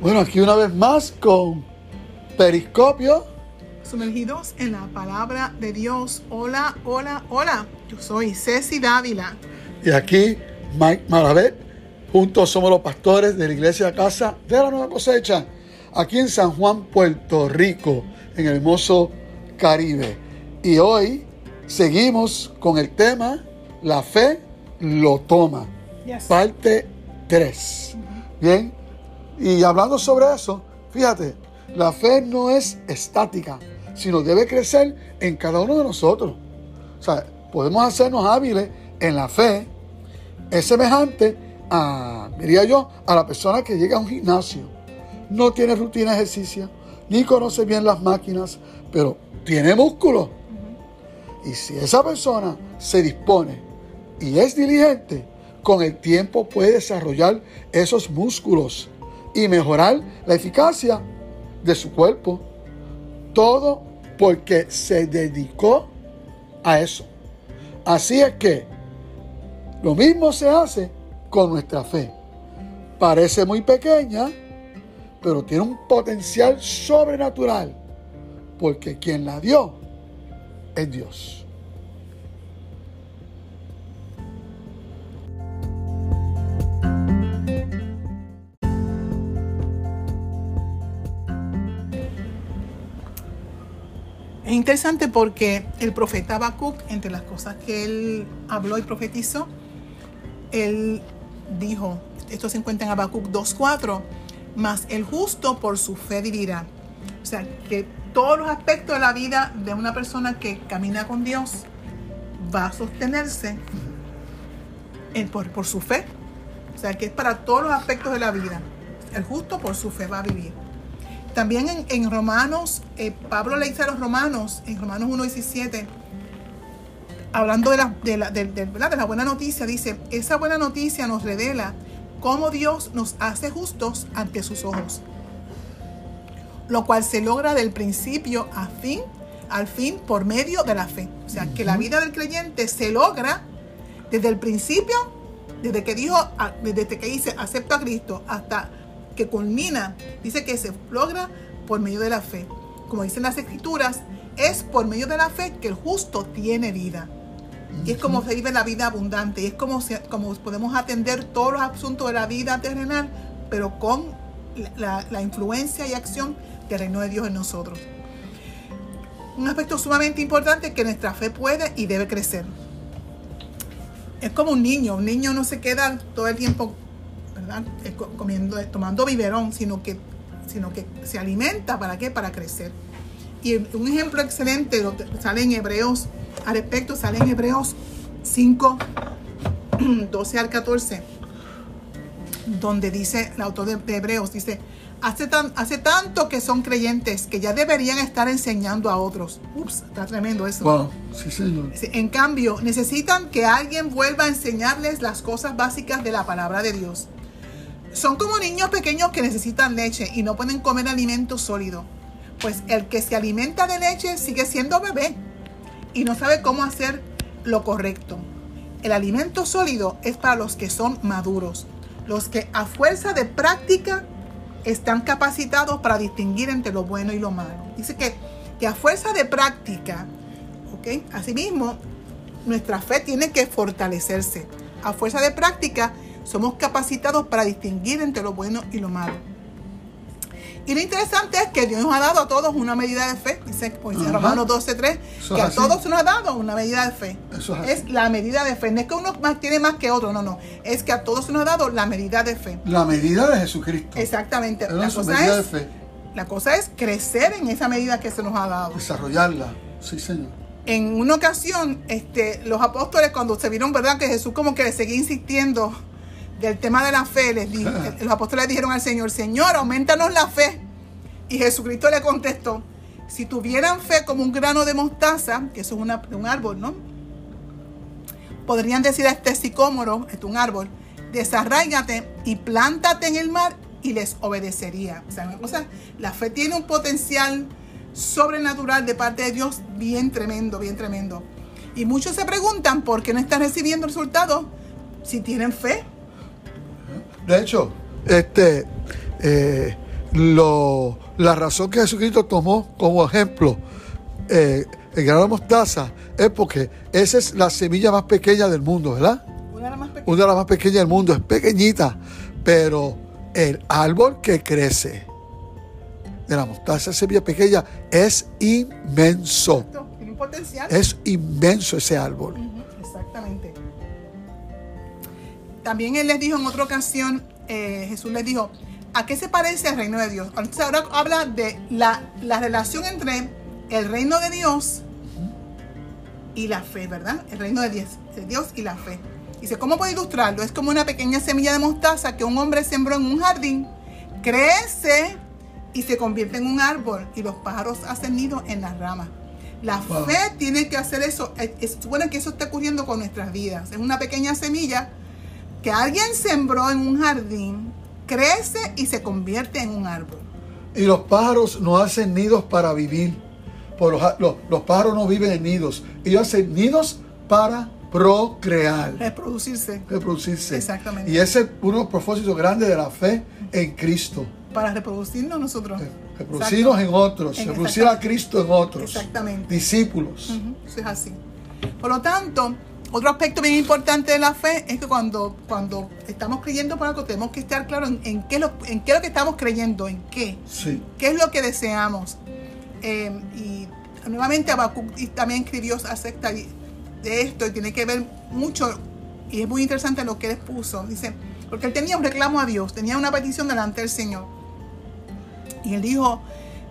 Bueno, aquí una vez más con Periscopio. Sumergidos en la palabra de Dios. Hola, hola, hola. Yo soy Ceci Dávila. Y aquí Mike Maravet. Juntos somos los pastores de la iglesia Casa de la Nueva Cosecha. Aquí en San Juan, Puerto Rico, en el hermoso Caribe. Y hoy seguimos con el tema La fe lo toma. Yes. Parte 3. Bien. Y hablando sobre eso, fíjate, la fe no es estática, sino debe crecer en cada uno de nosotros. O sea, podemos hacernos hábiles en la fe. Es semejante a, diría yo, a la persona que llega a un gimnasio. No tiene rutina de ejercicio, ni conoce bien las máquinas, pero tiene músculo. Y si esa persona se dispone y es diligente, con el tiempo puede desarrollar esos músculos y mejorar la eficacia de su cuerpo. Todo porque se dedicó a eso. Así es que lo mismo se hace con nuestra fe. Parece muy pequeña, pero tiene un potencial sobrenatural, porque quien la dio es Dios. Interesante porque el profeta Habacuc, entre las cosas que él habló y profetizó, él dijo, esto se encuentra en Habacuc 2.4, mas el justo por su fe vivirá. O sea, que todos los aspectos de la vida de una persona que camina con Dios va a sostenerse en- por, por su fe. O sea, que es para todos los aspectos de la vida. El justo por su fe va a vivir. También en, en Romanos, eh, Pablo le dice a los romanos, en Romanos 1.17, hablando de la, de, la, de- de- la buena noticia, dice, esa buena noticia nos revela cómo Dios nos hace justos ante sus ojos, lo cual se logra del principio a fin, al fin por medio de la fe. O sea, que la vida del creyente se logra desde el principio, desde que dijo, desde que dice acepto a Cristo hasta que culmina, dice que se logra por medio de la fe. Como dicen las escrituras, es por medio de la fe que el justo tiene vida. Y es como se vive la vida abundante. Y es como, se- como podemos atender todos los asuntos de la vida terrenal, pero con la, la- la influencia y acción del reino de Dios en nosotros. Un aspecto sumamente importante es que nuestra fe puede y debe crecer. Es como un niño. Un niño no se queda todo el tiempo ¿verdad? Eh, co- comiendo, tomando biberón, sino que, sino que se alimenta. ¿Para qué? Para crecer. Y un ejemplo excelente sale en Hebreos, al respecto, sale en Hebreos 5, 12 al 14, donde dice, el autor de, de Hebreos dice, hace, tan, hace tanto que son creyentes que ya deberían estar enseñando a otros. Ups, está tremendo eso. Wow, sí, señor. En cambio, necesitan que alguien vuelva a enseñarles las cosas básicas de la palabra de Dios. Son como niños pequeños que necesitan leche y no pueden comer alimento sólido. Pues el que se alimenta de leche sigue siendo bebé y no sabe cómo hacer lo correcto. El alimento sólido es para los que son maduros, los que a fuerza de práctica están capacitados para distinguir entre lo bueno y lo malo. Dice que, que a fuerza de práctica, ¿ok? Asimismo, nuestra fe tiene que fortalecerse. A fuerza de práctica, somos capacitados para distinguir entre lo bueno y lo malo. Y lo interesante es que Dios nos ha dado a todos una medida de fe. Dice, pues. Romanos 12.3, Eso que a así. todos se nos ha dado una medida de fe. Eso es así. es la medida de fe. No es que uno más tiene más que otro, no, no. Es que a todos se nos ha dado la medida de fe. La medida de Jesucristo. Exactamente. Era La cosa, medida de es, fe. la cosa es crecer en esa medida que se nos ha dado. Desarrollarla. Sí, señor. En una ocasión, este, los apóstoles, cuando se vieron, ¿verdad?, que Jesús como que le seguía insistiendo del tema de la fe, les di- los apóstoles dijeron al Señor, Señor, aumentanos la fe. Y Jesucristo le contestó, si tuvieran fe como un grano de mostaza, que eso es una- un árbol, ¿no? Podrían decir a este sicómoro, es un árbol, desarráigate y plántate en el mar y les obedecería. O sea, una cosa, la fe tiene un potencial sobrenatural de parte de Dios bien tremendo, bien tremendo. Y muchos se preguntan por qué no están recibiendo resultados si tienen fe. De hecho, este, eh, lo, la razón que Jesucristo tomó como ejemplo eh, el grano de mostaza es porque esa es la semilla más pequeña del mundo, ¿verdad? Una de las más pequeñas. Una de las más pequeñas del mundo, es pequeñita, pero el árbol que crece de la mostaza, semilla pequeña, es inmenso. Tiene un potencial. Es inmenso ese árbol. Exactamente. También él les dijo en otra ocasión, eh, Jesús les dijo, ¿a qué se parece el reino de Dios? Entonces ahora habla de la, la relación entre el reino de Dios y la fe, ¿verdad? El reino de Dios, de Dios y la fe. Dice, ¿cómo puedo ilustrarlo? Es como una pequeña semilla de mostaza que un hombre sembró en un jardín, crece y se convierte en un árbol y los pájaros hacen nido en las ramas. La Wow. fe tiene que hacer eso. Es, es bueno que eso esté ocurriendo con nuestras vidas. Es una pequeña semilla que alguien sembró en un jardín, crece y se convierte en un árbol. Y los pájaros no hacen nidos para vivir. Por los, los- los pájaros no viven en nidos. Ellos hacen nidos para procrear, Reproducirse reproducirse. Exactamente. Y ese es uno de los propósitos grandes de la fe en Cristo. para reproducirnos nosotros. Reproducirnos en otros, En- reproducir a. Cristo en otros. Exactamente. Discípulos. Eso es así. Por lo tanto, otro aspecto bien importante de la fe es que cuando, cuando estamos creyendo por algo, tenemos que estar claros en, en qué es lo, en qué es lo que estamos creyendo, en qué. Sí. ¿Qué es lo que deseamos? Eh, y nuevamente Habacuc también escribió acerca de esto y tiene que ver mucho, y es muy interesante lo que él puso. Dice, porque él tenía un reclamo a Dios, tenía una petición delante del Señor. Y él dijo,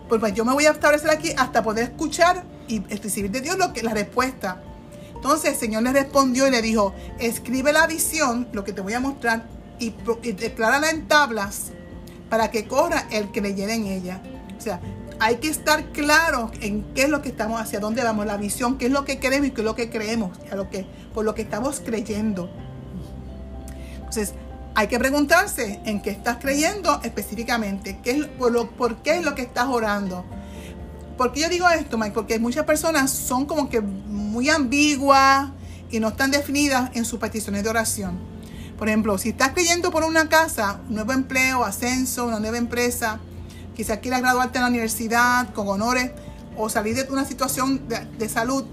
pues, pues yo me voy a establecer aquí hasta poder escuchar y recibir de Dios lo que, la respuesta. Entonces el Señor le respondió y le dijo, escribe la visión, lo que te voy a mostrar, y, y declárala en tablas para que corra el que en ella. O sea, hay que estar claro en qué es lo que estamos, hacia dónde vamos, la visión, qué es lo que queremos y qué es lo que creemos, a lo que, por lo que estamos creyendo. Entonces, hay que preguntarse en qué estás creyendo específicamente, qué es, lo, por qué es lo que estás orando. ¿Por qué yo digo esto, Mike? Porque muchas personas son como que muy ambiguas y no están definidas en sus peticiones de oración. Por ejemplo, si estás creyendo por una casa, un nuevo empleo, ascenso, una nueva empresa, quizás quieras graduarte en la universidad con honores o salir de una situación de, salud,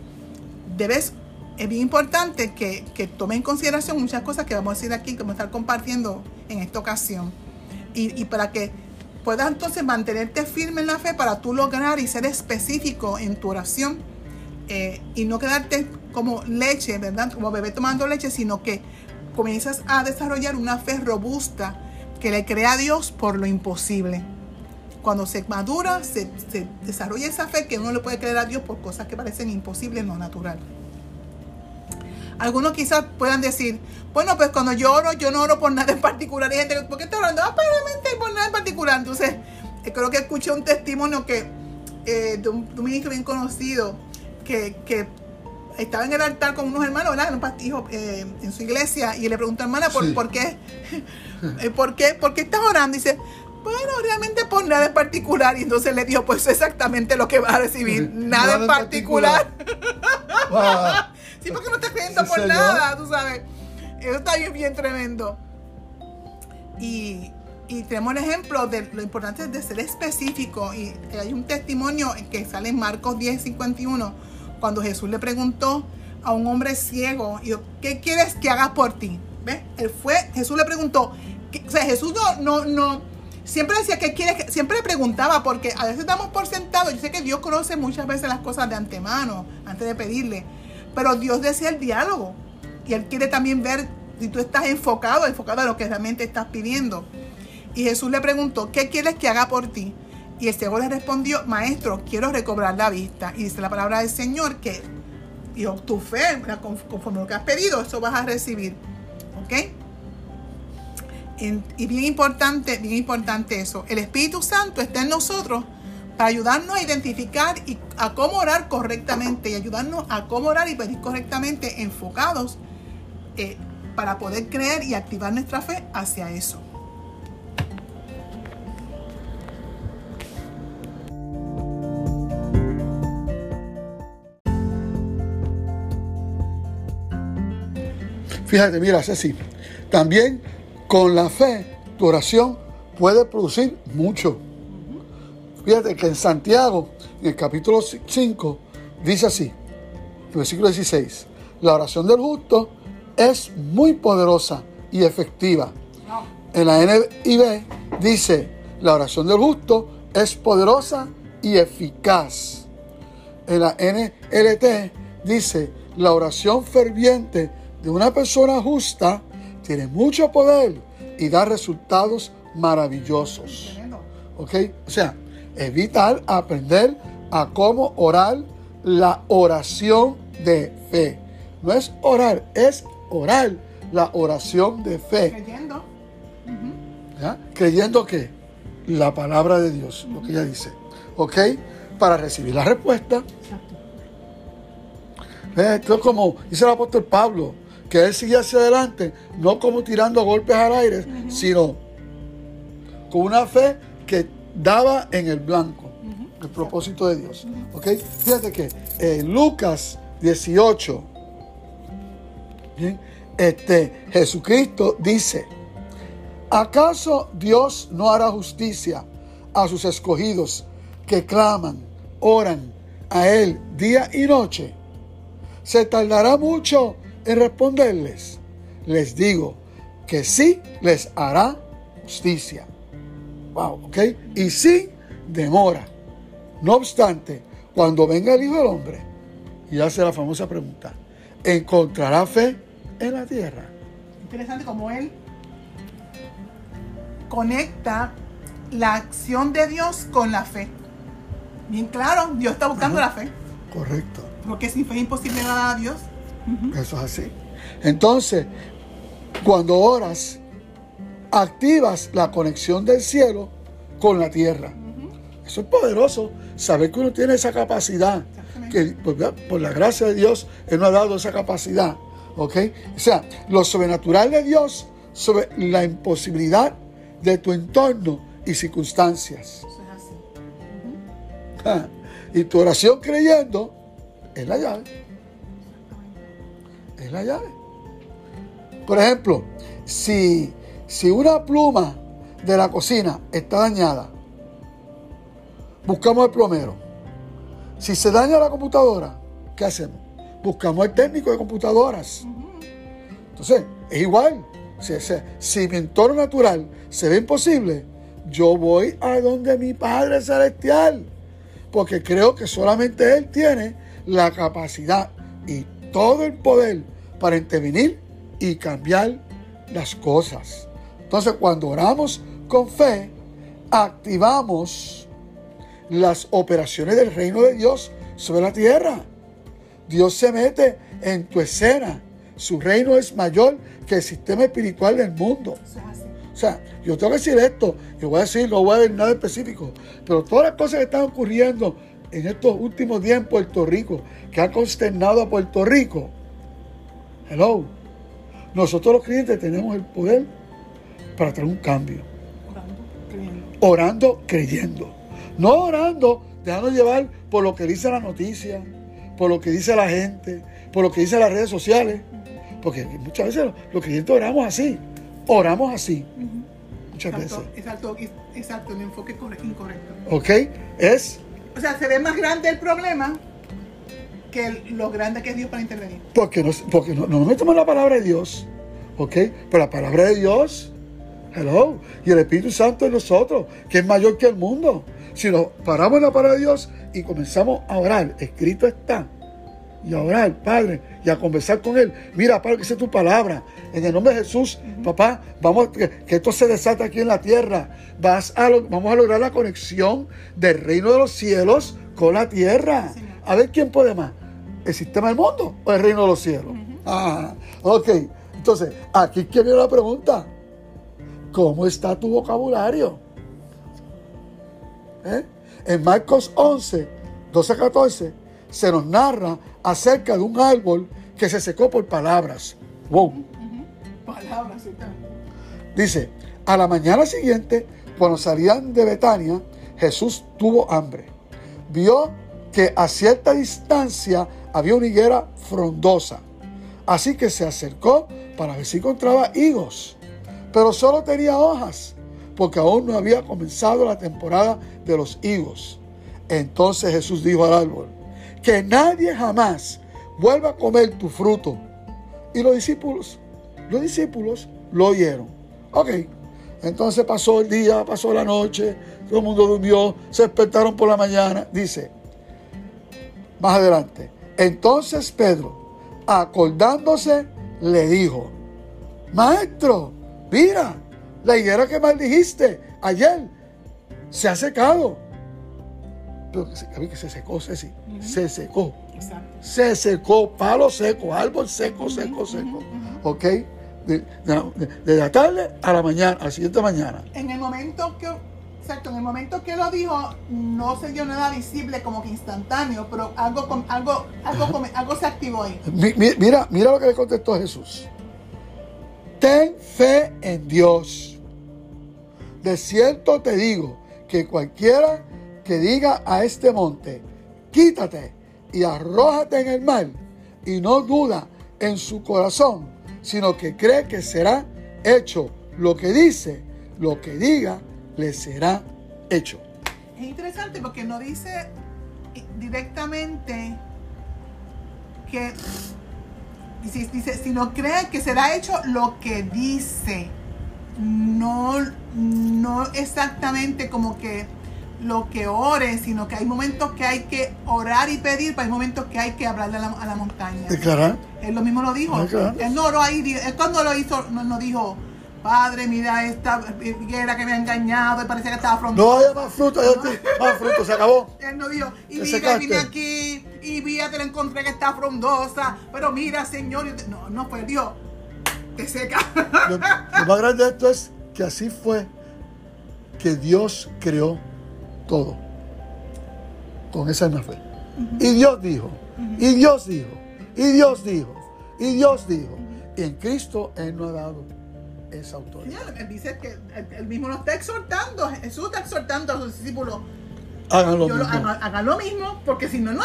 debes, es bien importante que, que tome en consideración muchas cosas que vamos a decir aquí, que vamos a estar compartiendo en esta ocasión. Y, y para que puedas entonces mantenerte firme en la fe para tú lograr y ser específico en tu oración eh, y no quedarte como leche, ¿verdad? Como bebé tomando leche, sino que comienzas a desarrollar una fe robusta que le crea a Dios por lo imposible. Cuando se madura, se, desarrolla esa fe que uno le puede creer a Dios por cosas que parecen imposibles, no natural. Algunos quizás puedan decir, bueno, pues cuando yo oro, yo no oro por nada en particular. Y gente, ¿por qué está orando? Ah, por nada en particular. Entonces, eh, creo que escuché un testimonio que eh, de, un, de un ministro bien conocido que, que estaba en el altar con unos hermanos, ¿verdad? Un pastijo eh, en su iglesia y le preguntó, hermana, ¿por, Sí. ¿por qué? Eh, ¿Por qué? ¿Por qué estás orando? Y dice, bueno, realmente por nada en particular. Y entonces le dijo, pues exactamente lo que vas a recibir, nada, en particular. Wow. Sí, porque no estás creyendo Sí, por señor. nada, tú sabes. Eso está bien, bien tremendo. Y, y tenemos el ejemplo de lo importante de ser específico. Y hay un testimonio que sale en Marcos 10, 51, cuando Jesús le preguntó a un hombre ciego, ¿qué quieres que haga por ti? ¿Ves? Él fue, Jesús le preguntó, ¿qué- o sea, Jesús no, no, no, siempre decía, ¿qué quieres? que-?" Siempre le preguntaba, porque a veces damos por sentado, yo sé que Dios conoce muchas veces las cosas de antemano, antes de pedirle, pero Dios desea el diálogo, y Él quiere también ver si tú estás enfocado, enfocado a lo que realmente estás pidiendo. Y Jesús le preguntó, ¿qué quieres que haga por ti? Y el ciego le respondió, maestro, quiero recobrar la vista. Y dice la palabra del Señor que dijo, tu fe, conforme lo que has pedido, eso vas a recibir. ¿Ok? Y bien importante, bien importante eso. El Espíritu Santo está en nosotros para ayudarnos a identificar y a cómo orar correctamente y ayudarnos a cómo orar y pedir correctamente enfocados eh, para poder creer y activar nuestra fe hacia eso. Fíjate, mira, Ceci, también con la fe tu oración puede producir mucho. Fíjate que en Santiago, en el capítulo 5, dice así, versículo 16, la oración del justo es muy poderosa y efectiva. En la NIV dice, la oración del justo es poderosa y eficaz. En la NLT dice, la oración ferviente de una persona justa tiene mucho poder y da resultados maravillosos. ¿Ok? O sea, es vital aprender a cómo orar la oración de fe. No es orar, es orar la oración de fe. Creyendo. ¿Ya? Creyendo que la palabra de Dios, lo que ella dice. ¿Ok? Para recibir la respuesta. Esto es como dice el apóstol Pablo, que él sigue hacia adelante, no como tirando golpes al aire, sino con una fe que daba en el blanco el propósito de Dios. ¿Ok? Fíjate que en Lucas 18, ¿bien? Este, Jesucristo dice, ¿acaso Dios no hará justicia a sus escogidos que claman, oran a Él día y noche? ¿Se tardará mucho en responderles? Les digo que sí les hará justicia. Wow, ¿ok? Y sí demora. No obstante, cuando venga el Hijo del Hombre y hace la famosa pregunta, ¿encontrará fe en la tierra? Interesante como él conecta la acción de Dios con la fe. Bien claro, Dios está buscando la fe. Correcto. Porque sin fe es imposible nada a Dios. Eso es así. Entonces, cuando oras, activas la conexión del cielo con la tierra. Eso es poderoso, saber que uno tiene esa capacidad, que por, por, la gracia de Dios, Él nos ha dado esa capacidad. ¿Ok? O sea, lo sobrenatural de Dios sobre la imposibilidad de tu entorno y circunstancias. Eso es así. Ah, y tu oración creyendo es la llave. Es la llave. Por ejemplo, si, si una pluma de la cocina está dañada, buscamos al plomero. Si se daña la computadora, ¿qué hacemos? Buscamos al técnico de computadoras. Entonces, es igual. Si, si, si, mi entorno natural se ve imposible, yo voy a donde mi Padre Celestial. Porque creo que solamente Él tiene la capacidad y todo el poder para intervenir y cambiar las cosas. Entonces, cuando oramos con fe, activamos las operaciones del reino de Dios sobre la tierra. Dios se mete en tu escena. Su reino es mayor que el sistema espiritual del mundo. O sea, yo tengo que decir esto, yo voy a decir, no voy a decir nada específico, pero todas las cosas que están ocurriendo en estos últimos días en Puerto Rico, que han consternado a Puerto Rico, hello, nosotros los creyentes tenemos el poder para traer un cambio. Orando, creyendo. Orando, creyendo. No orando, dejando llevar por lo que dice la noticia, por lo que dice la gente, por lo que dice las redes sociales. Porque muchas veces los creyentes oramos así, oramos así. Muchas Exacto, veces. exacto, exacto, el enfoque corre- incorrecto. ¿Ok? Es O sea, se ve más grande el problema que lo grande que es Dios para intervenir. porque, nos, porque no, no nos metemos en la palabra de Dios. ¿Ok? Pero la palabra de Dios, hello, y el Espíritu Santo en nosotros, que es mayor que el mundo. Si nos paramos en la palabra de Dios y comenzamos a orar, escrito está, y a orar, Padre, y a conversar con Él. Mira, Padre, que sea tu palabra. En el nombre de Jesús, papá, vamos, que, que esto se desata aquí en la tierra. Vas a lo- vamos a lograr la conexión del reino de los cielos con la tierra. A ver quién puede más. ¿El sistema del mundo o el reino de los cielos? Ah, ok. Entonces, aquí que viene la pregunta. ¿Cómo está tu vocabulario? ¿Eh? En Marcos 11, 12 a 14, se nos narra acerca de un árbol que se secó por palabras. Wow. Palabras. Dice, a la mañana siguiente, cuando salían de Betania, Jesús tuvo hambre. Vio que a cierta distancia había una higuera frondosa. Así que se acercó para ver si encontraba higos. Pero solo tenía hojas, porque aún no había comenzado la temporada de los higos. Entonces Jesús dijo al árbol, que nadie jamás vuelva a comer tu fruto. Y los discípulos, los discípulos lo oyeron. Ok, entonces pasó el día, pasó la noche, todo el mundo durmió, se despertaron por la mañana. Dice, más adelante, entonces Pedro, acordándose, le dijo, Maestro, mira, la higuera que maldijiste ayer se ha secado. Pero que, que se secó, Ceci, se secó. Se secó, palo seco, árbol seco, seco, seco. ¿Ok? De, la tarde a la mañana, a la siguiente mañana. En el momento que Exacto, en el momento que lo dijo, no se dio nada visible como que instantáneo, pero algo, algo, algo, algo se activó ahí. Mira, mira lo que le contestó Jesús. Ten fe en Dios. De cierto te digo que cualquiera que diga a este monte, quítate y arrójate en el mar, y no duda en su corazón, sino que cree que será hecho lo que dice, lo que diga, le será hecho. Es interesante porque no dice directamente que dice, si no cree que será hecho lo que dice. No, no exactamente como que lo que ore, sino que hay momentos que hay que orar y pedir, pero hay momentos que hay que hablarle a la, a la montaña. Declarar. Él lo mismo lo dijo. Él no oró ahí, él cuando lo hizo, no dijo, Padre, mira esta higuera que me ha engañado y parecía que estaba frondosa. No haya más fruto, más fruto, se acabó. Él no dijo, y mira, vine aquí y vi que la encontré que está frondosa, pero mira, Señor, no, no fue Dios, que seca. Lo, lo más grande de esto es que así fue que Dios creó todo con esa misma fe. Y Dios dijo, y Dios dijo, y Dios dijo, y Dios dijo. Y en Cristo Él no ha dado esa autoridad. dice que él mismo lo está exhortando, Jesús está exhortando a sus discípulos. Hagan lo, mismo. lo mismo, porque si no, no,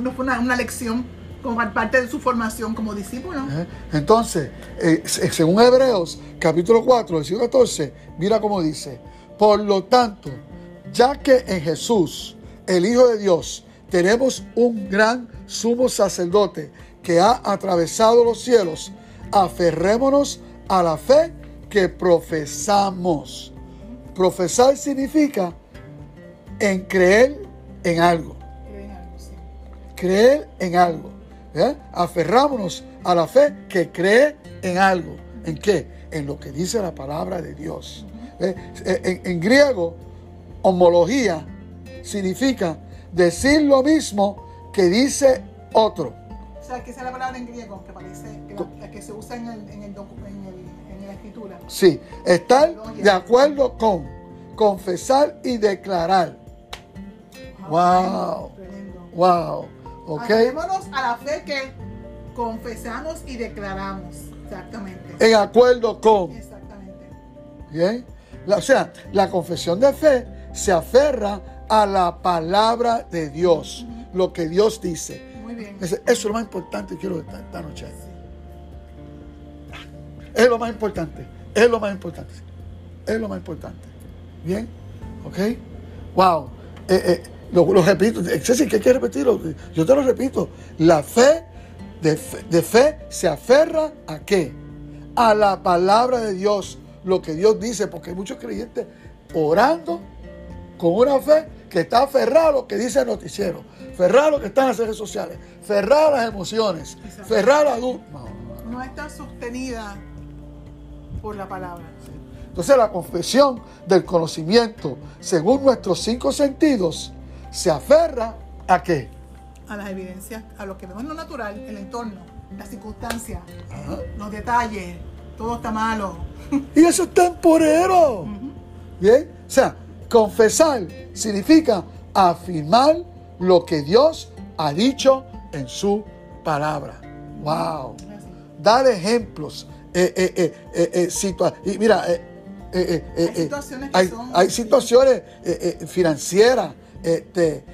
no, fue una, lección como parte de su formación como discípulo. Entonces, eh, según Hebreos capítulo 4, versículo 14, mira cómo dice, por lo tanto, ya que en Jesús, el Hijo de Dios, tenemos un gran sumo sacerdote que ha atravesado los cielos, aferrémonos a la fe que profesamos. Profesar significa en creer en algo. Creer en algo. ¿eh? Aferrámonos a la fe que cree en algo. ¿En qué? En lo que dice la palabra de Dios. ¿eh? En, en, griego, homología significa decir lo mismo que dice otro. Sea, que esa es la palabra en griego que parece que, que se usa en el, en el documento escritura. Sí, estar de acuerdo con, confesar y declarar. Wow. Wow. Ok. a la fe que confesamos y declaramos. Exactamente. En acuerdo con. Exactamente. Bien. o sea, la confesión de fe se aferra a la palabra de Dios, lo que Dios dice. Bien. Eso es lo más importante que quiero esta noche. Es lo más importante. Es lo más importante. Es lo más importante. ¿Bien? ¿Ok? Wow. Eh, eh, lo, repito. Ceci, ¿qué quieres repetirlo? Yo te lo repito. La fe de, fe se aferra a qué? A la palabra de Dios. Lo que Dios dice. Porque hay muchos creyentes orando con una fe que está aferrado a lo que dice el noticiero. Ferrado a lo que está en las redes sociales. Ferrado a las emociones. Ferrado a... No, no está sostenida por la palabra. Entonces la confesión del conocimiento, según nuestros cinco sentidos, se aferra a qué? A las evidencias, a lo que vemos en lo natural, el entorno, las circunstancias, los detalles, todo está malo. Y eso es temporero. Bien, o sea, confesar significa afirmar lo que Dios ha dicho en su palabra. Wow. Dar ejemplos, eh, eh, eh, eh mira, hay situaciones, hay, situaciones financieras, de,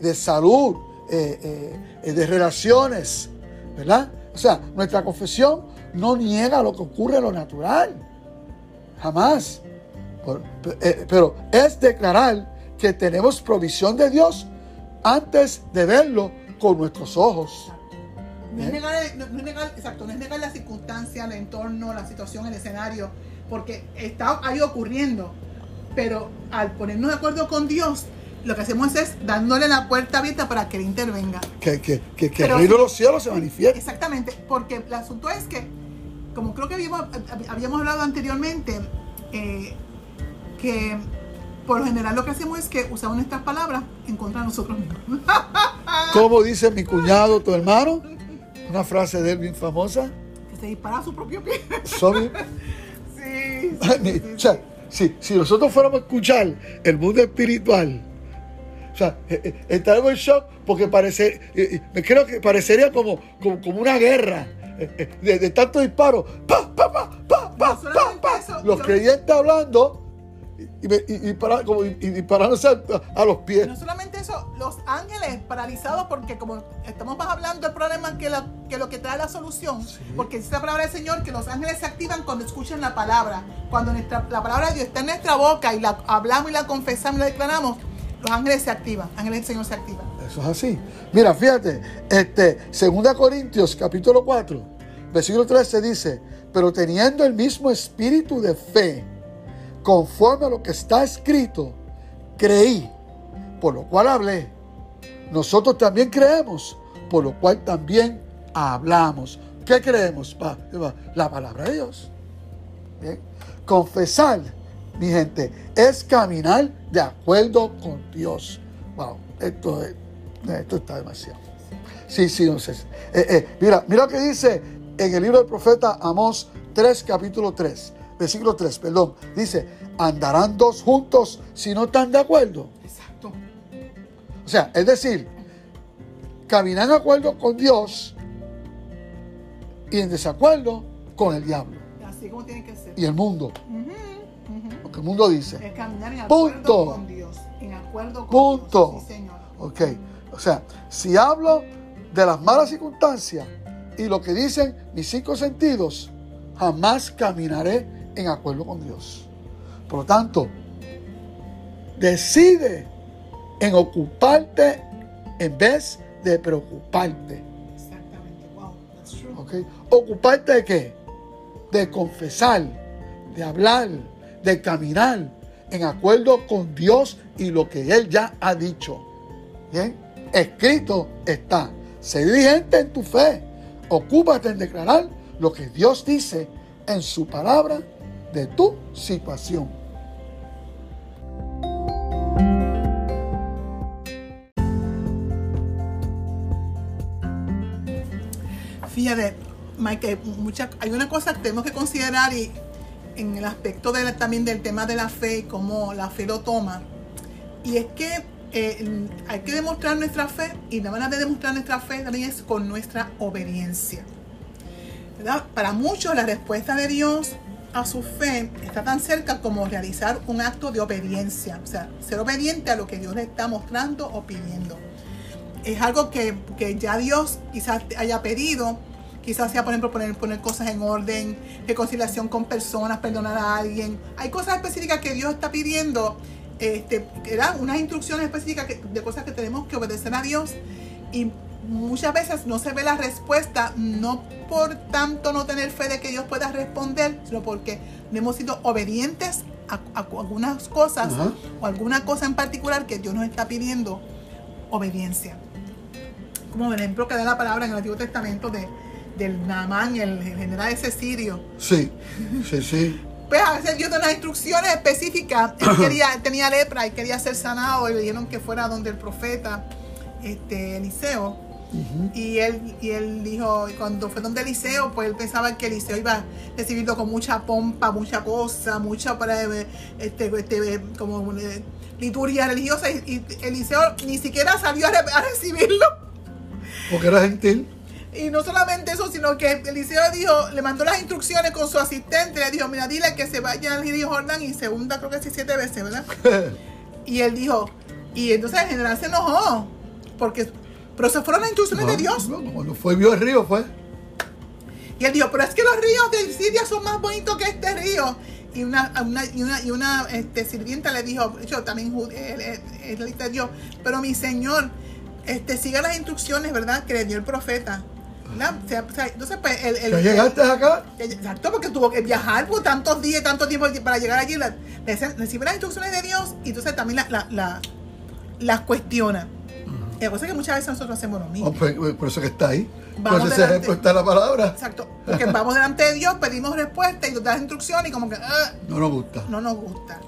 de, salud, de relaciones, ¿verdad? O sea, nuestra confesión no niega lo que ocurre en lo natural. Jamás. Eh, pero es declarar que tenemos provisión de Dios antes de verlo con nuestros ojos. No es, ¿Eh? negar, no- no es negar- exacto, no es negar la circunstancia, el entorno, la situación, el escenario, porque está ahí ocurriendo. Pero al ponernos de acuerdo con Dios, lo que hacemos es dándole la puerta abierta para que Él intervenga. Que, que, que, que el Pero- reino de los cielos se manifieste. Exactamente, porque el asunto es que, como creo que habíamos, habíamos hablado anteriormente, eh, que por lo general lo que hacemos es que usamos nuestras palabras en contra de nosotros mismos. Como dice mi cuñado, tu hermano, una frase de él bien famosa. que se dispara a su propio pie. Sorry. sí, sí, Ni- sí, o sea, si, si nosotros fuéramos a escuchar el mundo espiritual, o sea, eh, eh, estaremos en shock porque parece, eh, me creo que parecería como, como, como una guerra de, de tantos disparos. ¡Pa, pa, pa, pa, pa, pa, pa! Los creyentes hablando y, y, y- dispara- como- y- y disparándose a, a los pies. No solamente eso, los ángeles paralizados porque como estamos más hablando del problema que, la- que lo que trae la solución, Sí. porque dice la palabra del Señor que los ángeles se activan cuando escuchan la palabra, cuando nuestra, la palabra de Dios está en nuestra boca y la hablamos y la confesamos y la declaramos, los ángeles se activan, ángeles del Señor se activan. Eso es así. Mira, fíjate, este, 2 Corintios capítulo 4, versículo 13 dice, pero teniendo el mismo espíritu de fe, conforme a lo que está escrito, creí, por lo cual hablé. Nosotros también creemos, por lo cual también hablamos. ¿Qué creemos? La palabra de Dios. Confesar, mi gente, es caminar de acuerdo con Dios. Wow, esto, es- esto está demasiado. Sí, sí, no sé. Eh, eh, mira, mira lo que dice en el libro del profeta Amós 3, capítulo 3, versículo 3, perdón. Dice, andarán dos juntos si no están de acuerdo. Exacto. O sea, es decir, caminar de acuerdo con Dios y en desacuerdo con el diablo Así como tiene que ser. y el mundo. Lo que el mundo dice. Es caminar en Punto. acuerdo con Dios. En acuerdo con Punto. Dios. Sí, Señor. Ok. O sea, si hablo de las malas circunstancias y lo que dicen mis cinco sentidos, jamás caminaré en acuerdo con Dios. Por lo tanto, decide en ocuparte en vez de preocuparte. Exactamente. Wow, that's. ¿Ocuparte de qué? De confesar, de hablar, de caminar en acuerdo con Dios y lo que Él ya ha dicho. ¿Bien? Escrito está. Sé diligente en tu fe. Ocúpate en declarar lo que Dios dice en su palabra de tu situación. Fíjate, Mike, hay, mucha- hay una cosa que tenemos que considerar y en el aspecto de también del tema de la fe y cómo la fe lo toma. Y es que eh, hay que demostrar nuestra fe y la manera de demostrar nuestra fe también es con nuestra obediencia. ¿verdad? Para muchos la respuesta de Dios a su fe está tan cerca como realizar un acto de obediencia, o sea, ser obediente a lo que Dios le está mostrando o pidiendo es algo que, que ya Dios quizás haya pedido. Quizás sea, por ejemplo, poner, cosas en orden, reconciliación con personas, perdonar a alguien. Hay cosas específicas que Dios está pidiendo, este, que unas instrucciones específicas de cosas que tenemos que obedecer a Dios. Y muchas veces no se ve la respuesta, no por tanto no tener fe de que Dios pueda responder, sino porque no hemos sido obedientes a, a algunas cosas o alguna cosa en particular que Dios nos está pidiendo obediencia. Como el ejemplo que da la palabra en el Antiguo Testamento de, del Naamán, el general ese sirio. Sí, sí, sí. Pues a veces Dios da unas instrucciones específicas. Él quería, tenía lepra y quería ser sanado y le dijeron que fuera donde el profeta este, Eliseo. Y él, y él dijo, y cuando fue donde Eliseo, pues él pensaba que Eliseo iba a recibirlo con mucha pompa, mucha cosa, mucha para, este, este, como eh, liturgia religiosa. Y, y Eliseo ni siquiera salió a, re- a recibirlo. Porque era gentil. Y no solamente eso, sino que Eliseo dijo, le mandó las instrucciones con su asistente, le dijo, mira, dile que se vaya al río Jordán y se hunda, creo que sí, siete veces, ¿verdad? Y él dijo, y entonces el general se enojó, porque, pero se fueron las instrucciones de Dios. No, cuando fue vio el río fue. Y él dijo, pero es que los ríos de Siria son más bonitos que este río. y una, una, y una, y una este, sirvienta le dijo, yo también es la de Dios, pero mi Señor, este, siga las instrucciones, ¿verdad? Que le dio el profeta. entonces, pues, el, el, llegaste acá? Exacto, porque tuvo que viajar por tantos días, tanto tiempo para llegar allí. recibe las instrucciones de Dios y entonces también la, la, las cuestiona. La cosa es que muchas veces nosotros hacemos lo mismo. Oh, pues, pues, por eso que está ahí. Vamos por ese ejemplo está la palabra. Exacto. Porque vamos delante de Dios, pedimos respuesta y nos das instrucciones y como que. Ah, no nos gusta. No nos gusta.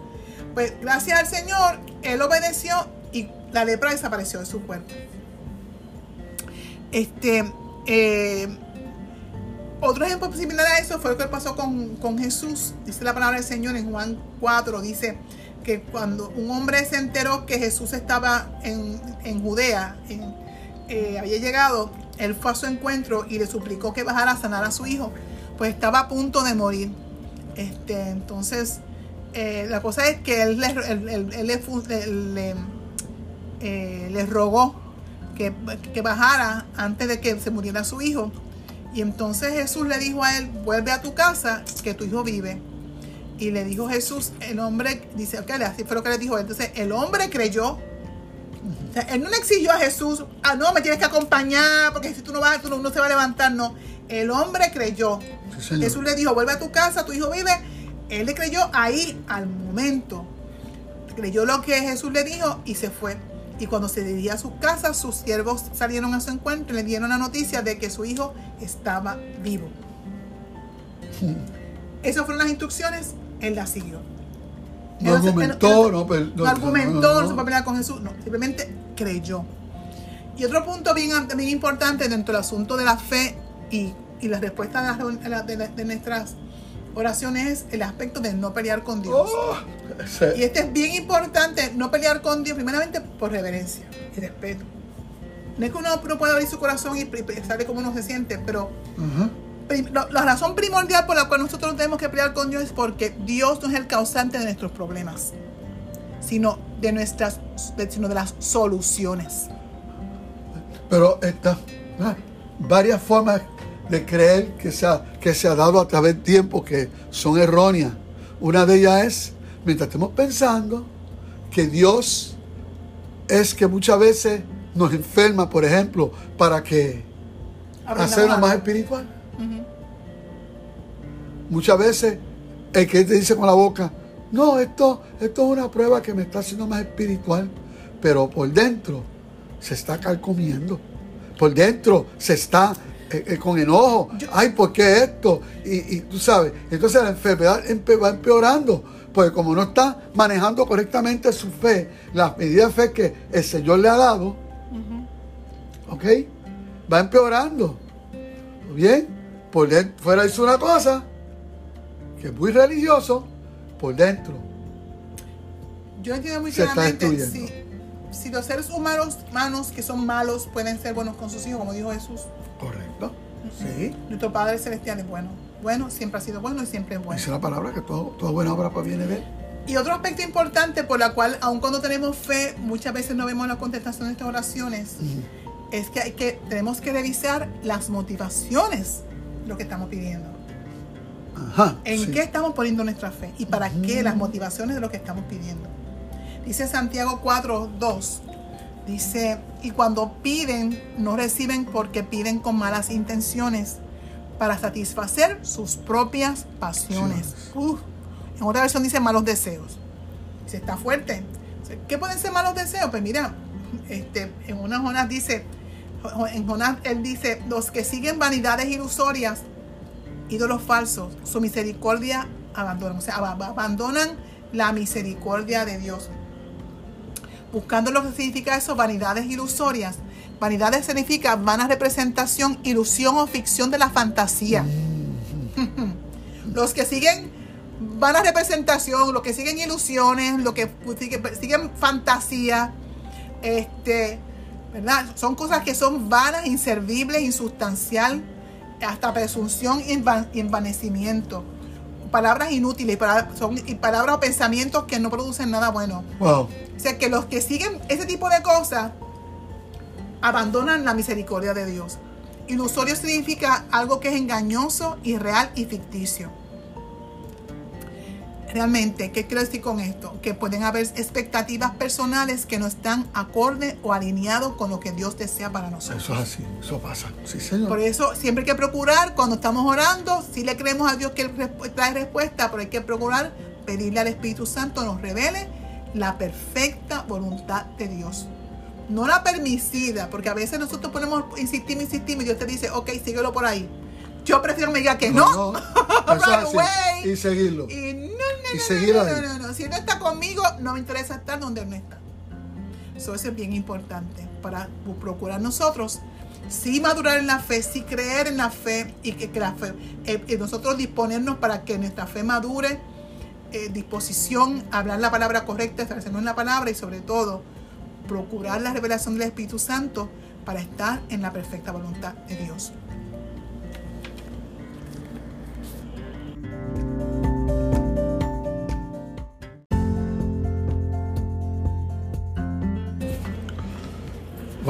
Pues gracias al Señor, Él obedeció y la lepra desapareció de su cuerpo. Este. Eh, otro ejemplo similar a eso fue lo que pasó con, con Jesús. Dice la palabra del Señor en Juan 4, dice que cuando un hombre se enteró que Jesús estaba en, Judea, eh, había llegado, él fue a su encuentro y le suplicó que bajara a sanar a su hijo, pues estaba a punto de morir. Este, entonces, eh, la cosa es que él, le, eh, rogó que, que bajara antes de que se muriera su hijo. Y entonces Jesús le dijo a él, vuelve a tu casa, que tu hijo vive. Y le dijo Jesús, el hombre, dice, ok, así fue lo que le dijo. Entonces el hombre creyó. O sea, él no le exigió a Jesús, ah, no, me tienes que acompañar, porque si tú no vas, tú no, se va a levantar, no. El hombre creyó. Jesús le dijo, vuelve a tu casa, tu hijo vive. Él le creyó ahí al momento. Creyó lo que Jesús le dijo y se fue. Y cuando se dirigía a su casa, sus siervos salieron a su encuentro y le dieron la noticia de que su hijo estaba vivo. Esas fueron las instrucciones él la siguió. No argumentó, no, no, argumentó, no, se fue a pelear con Jesús, no, simplemente creyó. Y otro punto bien, bien importante dentro del asunto de la fe y, y la respuesta de, nuestras oraciones es el aspecto de no pelear con Dios. Oh, y este es bien importante, no pelear con Dios, primeramente por reverencia y respeto. No es que uno no pueda abrir su corazón y sabe cómo uno se siente, pero la razón primordial por la cual nosotros tenemos que pelear con Dios es porque Dios no es el causante de nuestros problemas, sino de nuestras, sino de las soluciones. Pero estas varias formas de creer que se, ha, que se ha dado a través del tiempo que son erróneas. Una de ellas es, mientras estemos pensando que Dios es que muchas veces nos enferma, por ejemplo, para que hacerlo más espiritual. Muchas veces el que te dice con la boca, no, esto, esto es una prueba que me está haciendo más espiritual, pero por dentro se está calcomiendo, por dentro se está eh, eh, con enojo, ay, ¿por qué esto? Y, tú sabes, entonces la enfermedad va empeorando, porque como no está manejando correctamente su fe, las medidas de fe que el Señor le ha dado, ¿ok? Va empeorando. ¿Bien? Por dentro, fuera hizo una cosa, que es muy religioso, por dentro. Yo entiendo muy claramente si, si, los seres humanos, humanos que son malos pueden ser buenos con sus hijos, como dijo Jesús. Correcto. Sí. Nuestro Padre Celestial es bueno. Bueno, siempre ha sido bueno y siempre es bueno. Dice la palabra que todo, toda buena obra proviene de él. Y otro aspecto importante por la cual, aun cuando tenemos fe, muchas veces no vemos la contestación de estas oraciones, es que, hay que tenemos que revisar las motivaciones lo que estamos pidiendo. ¿En qué estamos poniendo nuestra fe? ¿Y para qué? Las motivaciones de lo que estamos pidiendo. Dice Santiago 4, 2. Dice, y cuando piden, no reciben porque piden con malas intenciones para satisfacer sus propias pasiones. en otra versión dice malos deseos. Dice, está fuerte. ¿Qué pueden ser malos deseos? Pues mira, este, en una Jonás dice, en Jonás él dice, los que siguen vanidades ilusorias ídolos falsos, su misericordia abandonan. O sea, abandonan la misericordia de Dios. Buscando lo que significa eso, vanidades ilusorias. Vanidades significa vana representación, ilusión o ficción de la fantasía. los que siguen vana representación, los que siguen ilusiones, los que siguen fantasía, este, ¿verdad? Son cosas que son vanas, inservibles, insustancial hasta presunción y envanecimiento. Palabras inútiles son, y palabras o pensamientos que no producen nada bueno. O sea, que los que siguen ese tipo de cosas abandonan la misericordia de Dios. Ilusorio significa algo que es engañoso, irreal y ficticio. Realmente, ¿qué quiero decir con esto? Que pueden haber expectativas personales que no están acorde o alineados con lo que Dios desea para nosotros. Eso es así, eso pasa. Sí, Señor. Por eso siempre hay que procurar, cuando estamos orando, si le creemos a Dios que Él trae respuesta, pero hay que procurar pedirle al Espíritu Santo nos revele la perfecta voluntad de Dios. No la permisida, porque a veces nosotros ponemos, insistimos, insistimos, y Dios te dice, ok, síguelo por ahí. Yo prefiero me diga que no. y seguirlo. Y no, no, no, no, no, Si no está conmigo, no me interesa estar donde él no está. Eso es bien importante para procurar nosotros sí madurar en la fe, sí creer en la fe y que, la fe, eh, nosotros disponernos para que nuestra fe madure, eh, disposición, hablar la palabra correcta, establecernos en la palabra y sobre todo procurar la revelación del Espíritu Santo para estar en la perfecta voluntad de Dios.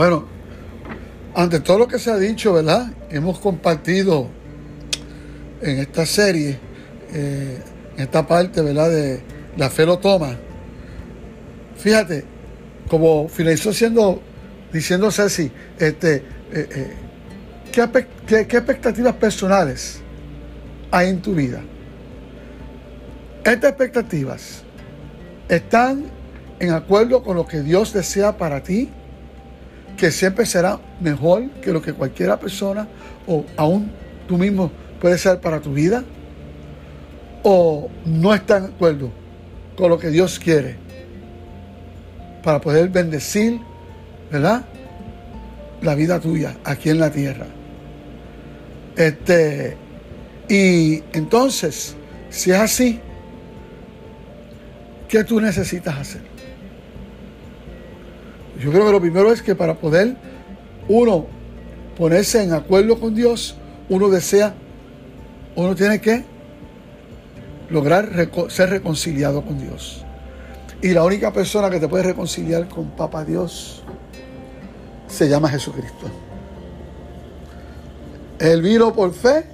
Bueno, ante todo lo que se ha dicho, ¿verdad? Hemos compartido en esta serie, eh, en esta parte, ¿verdad? De la fe lo toma. Fíjate, como finalizó diciéndose así, este, eh, eh, ¿qué, expectativas personales hay en tu vida? Estas expectativas están en acuerdo con lo que Dios desea para ti que siempre será mejor que lo que cualquiera persona o aún tú mismo puedes ser para tu vida? ¿O no está de acuerdo con lo que Dios quiere para poder bendecir, ¿verdad? La vida tuya aquí en la tierra. Este, y entonces, si es así, ¿qué tú necesitas hacer? Yo creo que lo primero es que para poder uno ponerse en acuerdo con Dios, uno desea, uno tiene que lograr ser reconciliado con Dios. Y la única persona que te puede reconciliar con Papa Dios se llama Jesucristo. Él vino por fe,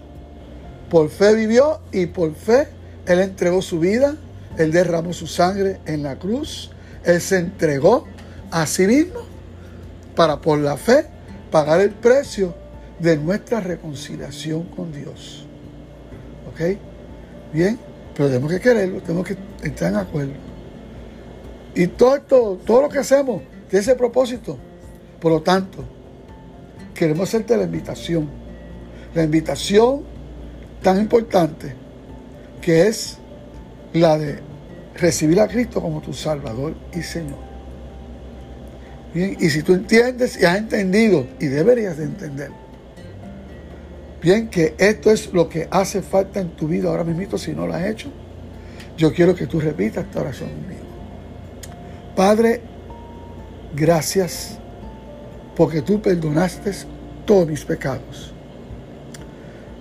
por fe vivió y por fe Él entregó su vida, Él derramó su sangre en la cruz, Él se entregó a mismo para por la fe pagar el precio de nuestra reconciliación con Dios. ¿Ok? Bien, pero tenemos que quererlo, tenemos que entrar en acuerdo. Y todo esto, todo lo que hacemos tiene ese propósito. Por lo tanto, queremos hacerte la invitación. La invitación tan importante que es la de recibir a Cristo como tu Salvador y Señor y si tú entiendes y has entendido, y deberías de entender, bien, que esto es lo que hace falta en tu vida ahora mismo, si no lo has hecho, yo quiero que tú repitas esta oración conmigo. Padre, gracias porque tú perdonaste todos mis pecados.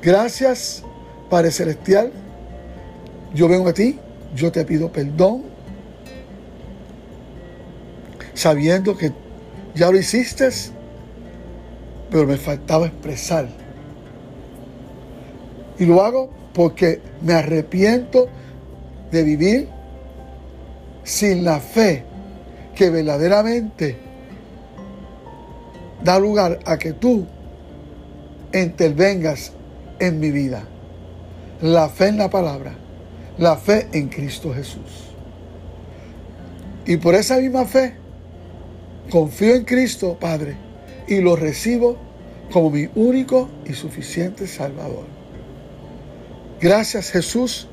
Gracias, Padre Celestial. Yo vengo a ti, yo te pido perdón, sabiendo que ya lo hiciste, pero me faltaba expresar. Y lo hago porque me arrepiento de vivir sin la fe que verdaderamente da lugar a que tú intervengas en mi vida. La fe en la palabra, la fe en Cristo Jesús. Y por esa misma fe, Confío en Cristo, Padre, y lo recibo como mi único y suficiente Salvador. Gracias, Jesús,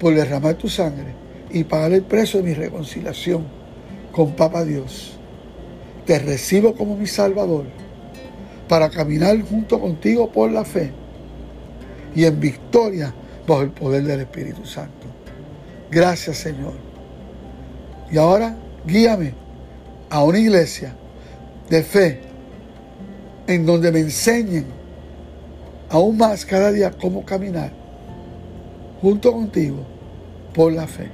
por derramar tu sangre y pagar el precio de mi reconciliación con Papa Dios. Te recibo como mi Salvador para caminar junto contigo por la fe y en victoria bajo el poder del Espíritu Santo. Gracias, Señor. Y ahora guíame a una iglesia de fe en donde me enseñen aún más cada día cómo caminar junto contigo por la fe.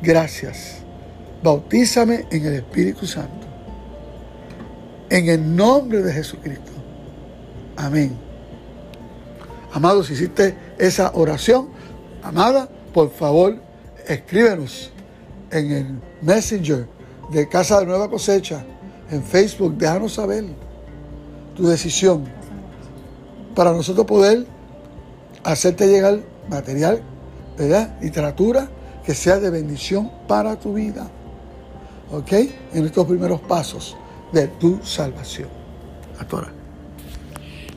Gracias. Bautízame en el Espíritu Santo. En el nombre de Jesucristo. Amén. Amado, si hiciste esa oración, amada, por favor, escríbenos en el Messenger de Casa de Nueva Cosecha, en Facebook, déjanos saber tu decisión para nosotros poder hacerte llegar material, ¿verdad? Literatura que sea de bendición para tu vida. ¿Ok? En estos primeros pasos de tu salvación. Actora.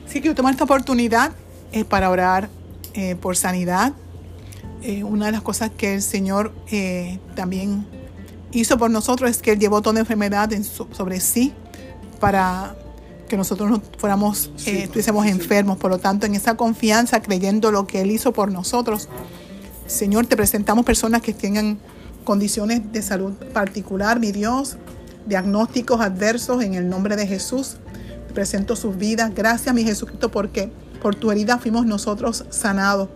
Sí, quiero tomar esta oportunidad eh, para orar eh, por sanidad. Eh, una de las cosas que el Señor también hizo por nosotros es que Él llevó toda enfermedad sobre sí para que nosotros no fuéramos, estuviésemos enfermos. Por lo tanto, en esa confianza, creyendo lo que Él hizo por nosotros, Señor, te presentamos personas que tengan condiciones de salud particular, mi Dios, diagnósticos adversos en el nombre de Jesús. Te presento sus vidas. Gracias, mi Jesucristo, porque por tu herida fuimos nosotros sanados.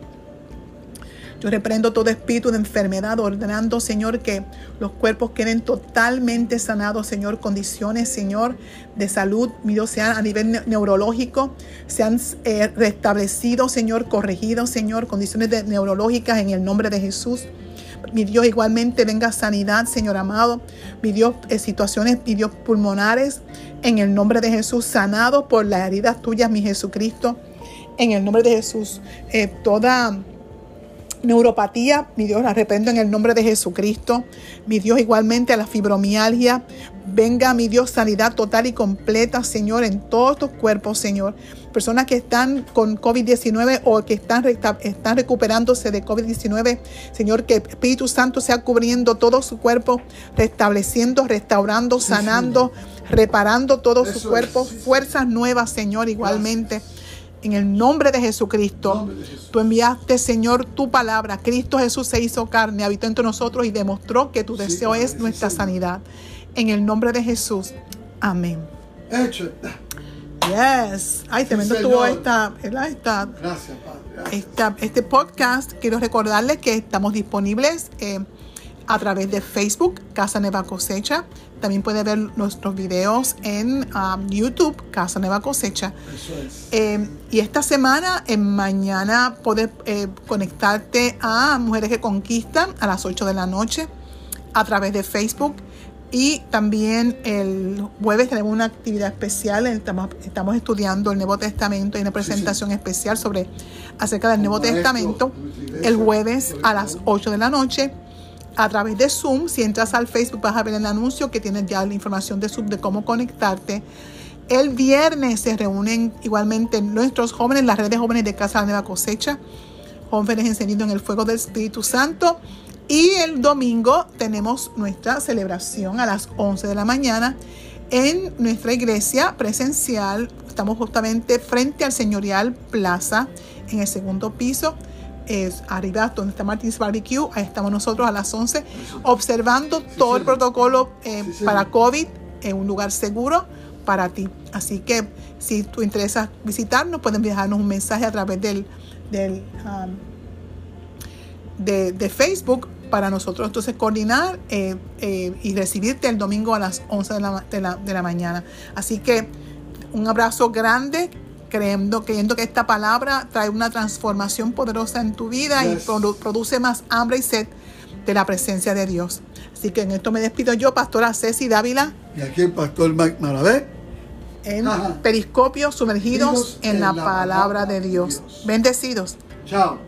Yo reprendo todo espíritu de enfermedad, ordenando, Señor, que los cuerpos queden totalmente sanados, Señor. Condiciones, Señor, de salud, mi Dios, sean a nivel neurológico, sean eh, restablecidos, Señor, corregidos, Señor. Condiciones neurológicas en el nombre de Jesús. Mi Dios, igualmente venga sanidad, Señor amado. Mi Dios, eh, situaciones, mi Dios, pulmonares, en el nombre de Jesús, sanados por las heridas tuyas, mi Jesucristo. En el nombre de Jesús, eh, toda neuropatía, mi Dios, la reprendo en el nombre de Jesucristo. Mi Dios, igualmente a la fibromialgia. Venga, mi Dios, sanidad total y completa, Señor, en todos tus cuerpos, Señor. Personas que están con COVID-19 o que están, están recuperándose de COVID-19, Señor, que Espíritu Santo sea cubriendo todo su cuerpo, restableciendo, restaurando, sanando, reparando todo su cuerpo. Fuerzas nuevas, Señor, igualmente. En el nombre de Jesucristo, tú enviaste, Señor, tu palabra. Cristo Jesús se hizo carne, habitó entre nosotros y demostró que tu deseo es nuestra sanidad. En el nombre de Jesús. Amén. Hecho Yes. Ay, tremendo tuvo esta, esta, Gracias, Padre. este podcast. Quiero recordarles que estamos disponibles. Eh, a través de Facebook, Casa Nueva Cosecha. También puede ver nuestros videos en um, YouTube, Casa Nueva Cosecha. Eh, y esta semana, en mañana, puedes eh, conectarte a Mujeres que Conquistan a las 8 de la noche a través de Facebook. Y también el jueves tenemos una actividad especial. Estamos, estamos estudiando el Nuevo Testamento y una presentación especial sobre acerca del Nuevo Testamento. El jueves a las 8 de la noche a través de Zoom. Si entras al Facebook vas a ver el anuncio que tiene ya la información de Zoom de cómo conectarte. El viernes se reúnen igualmente nuestros jóvenes, las redes jóvenes de Casa de Nueva Cosecha, jóvenes encendidos en el fuego del Espíritu Santo. Y el domingo tenemos nuestra celebración a las 11 de la mañana en nuestra iglesia presencial. Estamos justamente frente al Señorial Plaza en el segundo piso es donde está Martins Barbecue, ahí estamos nosotros a las 11, observando todo el protocolo eh, para COVID en un lugar seguro para ti. Así que si tú interesas visitarnos, pueden dejarnos un mensaje a través del, del um, de, Facebook para nosotros entonces coordinar eh, eh, y recibirte el domingo a las 11 de la, de la, de la mañana. Así que un abrazo grande creyendo, creyendo que esta palabra trae una transformación poderosa en tu vida y produce más hambre y sed de la presencia de Dios. Así que en esto me despido yo, Pastora Ceci Dávila. Y aquí el Pastor Mike Maravé. En Periscopio, sumergidos en, la, palabra, de Dios. Bendecidos. Chao.